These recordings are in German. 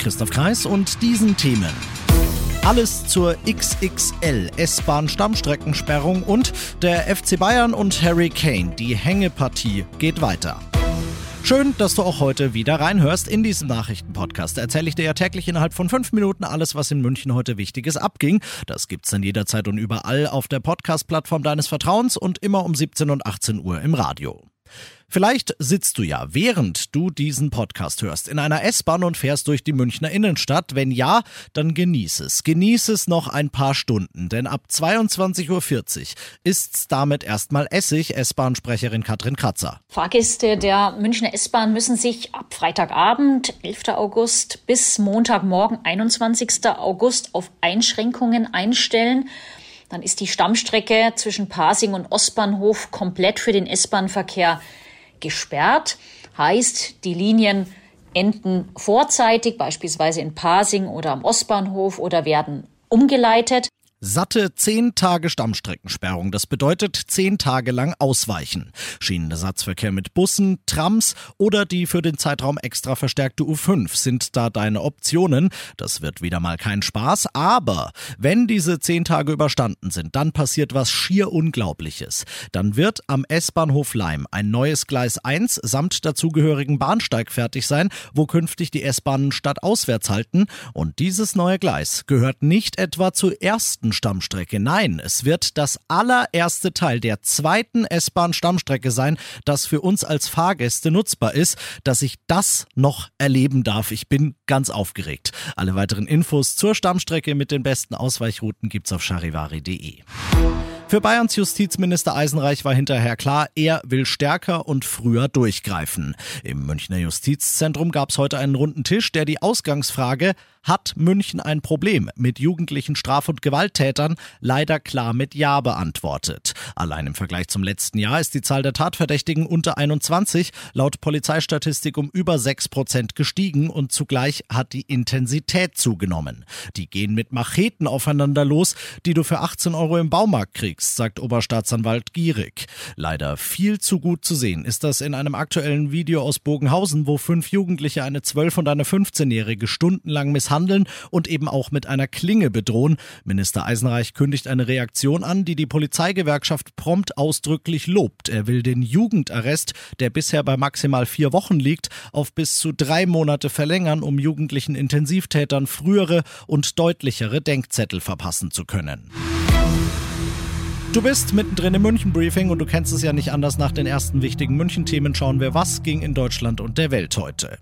Christoph Kreis und diesen Themen. Alles zur XXL S-Bahn Stammstreckensperrung und der FC Bayern und Harry Kane. Die Hängepartie geht weiter. Schön, dass du auch heute wieder reinhörst. In diesem Nachrichtenpodcast erzähle ich dir ja täglich innerhalb von fünf Minuten alles, was in München heute Wichtiges abging. Das gibt's dann jederzeit und überall auf der Podcast-Plattform deines Vertrauens und immer um 17 und 18 Uhr im Radio. Vielleicht sitzt du ja, während du diesen Podcast hörst, in einer S-Bahn und fährst durch die Münchner Innenstadt. Wenn ja, dann genieß es. Genieß es noch ein paar Stunden, denn ab 22.40 Uhr ist's damit erstmal Essig, S-Bahn-Sprecherin Katrin Kratzer. Fahrgäste der Münchner S-Bahn müssen sich ab Freitagabend, 11. August, bis Montagmorgen, 21. August auf Einschränkungen einstellen. Dann ist die Stammstrecke zwischen Pasing und Ostbahnhof komplett für den S-Bahn-Verkehr gesperrt. Heißt, die Linien enden vorzeitig, beispielsweise in Pasing oder am Ostbahnhof oder werden umgeleitet. Satte zehn Tage Stammstreckensperrung. Das bedeutet zehn Tage lang ausweichen. Schienenersatzverkehr mit Bussen, Trams oder die für den Zeitraum extra verstärkte U5 sind da deine Optionen. Das wird wieder mal kein Spaß, aber wenn diese zehn Tage überstanden sind, dann passiert was schier Unglaubliches. Dann wird am S-Bahnhof Leim ein neues Gleis 1 samt dazugehörigen Bahnsteig fertig sein, wo künftig die S-Bahnen stadtauswärts halten. Und dieses neue Gleis gehört nicht etwa zur ersten Stammstrecke. Nein, es wird das allererste Teil der zweiten S-Bahn-Stammstrecke sein, das für uns als Fahrgäste nutzbar ist, dass ich das noch erleben darf. Ich bin ganz aufgeregt. Alle weiteren Infos zur Stammstrecke mit den besten Ausweichrouten gibt's auf charivari.de. Für Bayerns Justizminister Eisenreich war hinterher klar, er will stärker und früher durchgreifen. Im Münchner Justizzentrum gab es heute einen runden Tisch, der die Ausgangsfrage hat München ein Problem mit jugendlichen Straf- und Gewalttätern leider klar mit Ja beantwortet. Allein im Vergleich zum letzten Jahr ist die Zahl der Tatverdächtigen unter 21 laut Polizeistatistik um über 6 Prozent gestiegen und zugleich hat die Intensität zugenommen. Die gehen mit Macheten aufeinander los, die du für 18 Euro im Baumarkt kriegst, sagt Oberstaatsanwalt Gierig. Leider viel zu gut zu sehen ist das in einem aktuellen Video aus Bogenhausen, wo fünf Jugendliche eine 12- und eine 15-Jährige stundenlang misshandeln misshandeln und eben auch mit einer Klinge bedrohen. Minister Eisenreich kündigt eine Reaktion an, die die Polizeigewerkschaft prompt ausdrücklich lobt. Er will den Jugendarrest, der bisher bei maximal vier Wochen liegt, auf bis zu drei Monate verlängern, um jugendlichen Intensivtätern frühere und deutlichere Denkzettel verpassen zu können. Du bist mittendrin im München-Briefing und du kennst es ja nicht anders. Nach den ersten wichtigen München-Themen schauen wir, was ging in Deutschland und der Welt heute.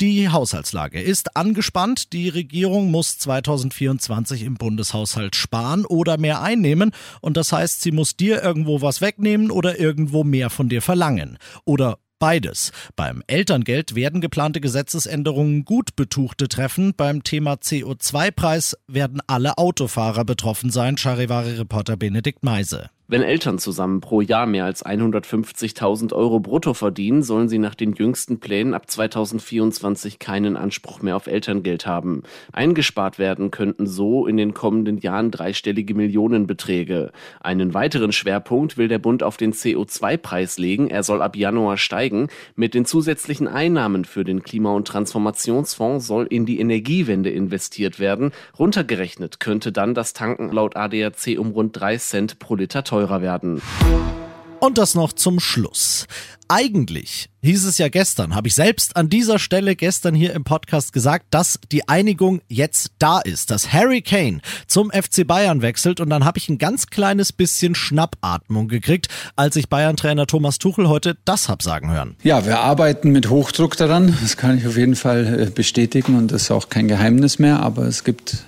Die Haushaltslage ist angespannt. Die Regierung muss 2024 im Bundeshaushalt sparen oder mehr einnehmen. Und das heißt, sie muss dir irgendwo was wegnehmen oder irgendwo mehr von dir verlangen. Oder Beides. Beim Elterngeld werden geplante Gesetzesänderungen gut Betuchte treffen. Beim Thema CO2-Preis werden alle Autofahrer betroffen sein, Charivari-Reporter Benedikt Meise. Wenn Eltern zusammen pro Jahr mehr als 150.000 Euro brutto verdienen, sollen sie nach den jüngsten Plänen ab 2024 keinen Anspruch mehr auf Elterngeld haben. Eingespart werden könnten so in den kommenden Jahren dreistellige Millionenbeträge. Einen weiteren Schwerpunkt will der Bund auf den CO2-Preis legen. Er soll ab Januar steigen. Mit den zusätzlichen Einnahmen für den Klima- und Transformationsfonds soll in die Energiewende investiert werden. Runtergerechnet könnte dann das Tanken laut ADAC um rund 3 Cent pro Liter teurer werden. Und das noch zum Schluss. Eigentlich hieß es ja gestern, habe ich selbst an dieser Stelle gestern hier im Podcast gesagt, dass die Einigung jetzt da ist, dass Harry Kane zum FC Bayern wechselt und dann habe ich ein ganz kleines bisschen Schnappatmung gekriegt, als ich Bayern-Trainer Thomas Tuchel heute das hab sagen hören. Ja, wir arbeiten mit Hochdruck daran, das kann ich auf jeden Fall äh, bestätigen und das ist auch kein Geheimnis mehr, aber es gibt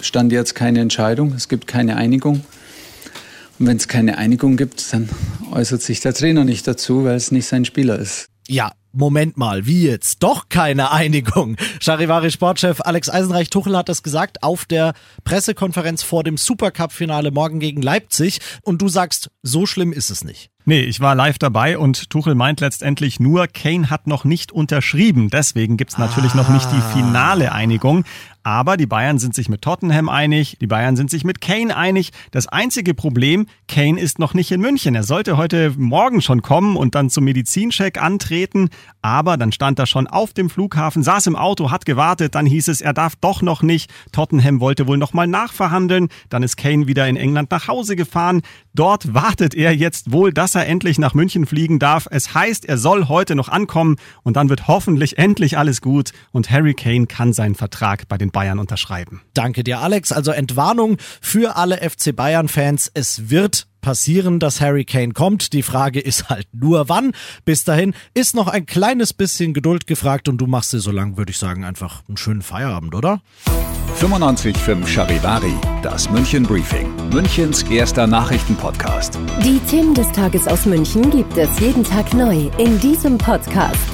stand jetzt keine Entscheidung, es gibt keine Einigung. Und wenn es keine Einigung gibt, dann äußert sich der Trainer nicht dazu, weil es nicht sein Spieler ist. Ja, Moment mal, wie jetzt? Doch keine Einigung. Charivari Sportchef Alex Eisenreich Tuchel hat das gesagt auf der Pressekonferenz vor dem Supercup-Finale morgen gegen Leipzig. Und du sagst, so schlimm ist es nicht. Nee, ich war live dabei und Tuchel meint letztendlich nur, Kane hat noch nicht unterschrieben. Deswegen gibt's natürlich ah. noch nicht die finale Einigung. Aber die Bayern sind sich mit Tottenham einig, die Bayern sind sich mit Kane einig. Das einzige Problem, Kane ist noch nicht in München. Er sollte heute Morgen schon kommen und dann zum Medizincheck antreten. Aber dann stand er schon auf dem Flughafen, saß im Auto, hat gewartet. Dann hieß es, er darf doch noch nicht. Tottenham wollte wohl nochmal nachverhandeln. Dann ist Kane wieder in England nach Hause gefahren. Dort wartet er jetzt wohl, dass er endlich nach München fliegen darf. Es heißt, er soll heute noch ankommen und dann wird hoffentlich endlich alles gut und Harry Kane kann seinen Vertrag bei den Bayern unterschreiben. Danke dir, Alex. Also Entwarnung für alle FC Bayern-Fans. Es wird passieren, dass Harry Kane kommt. Die Frage ist halt nur wann. Bis dahin ist noch ein kleines bisschen Geduld gefragt und du machst dir so lang, würde ich sagen, einfach einen schönen Feierabend, oder? 95.5 Charivari, das München Briefing, Münchens erster Nachrichtenpodcast. Die Themen des Tages aus München gibt es jeden Tag neu in diesem Podcast.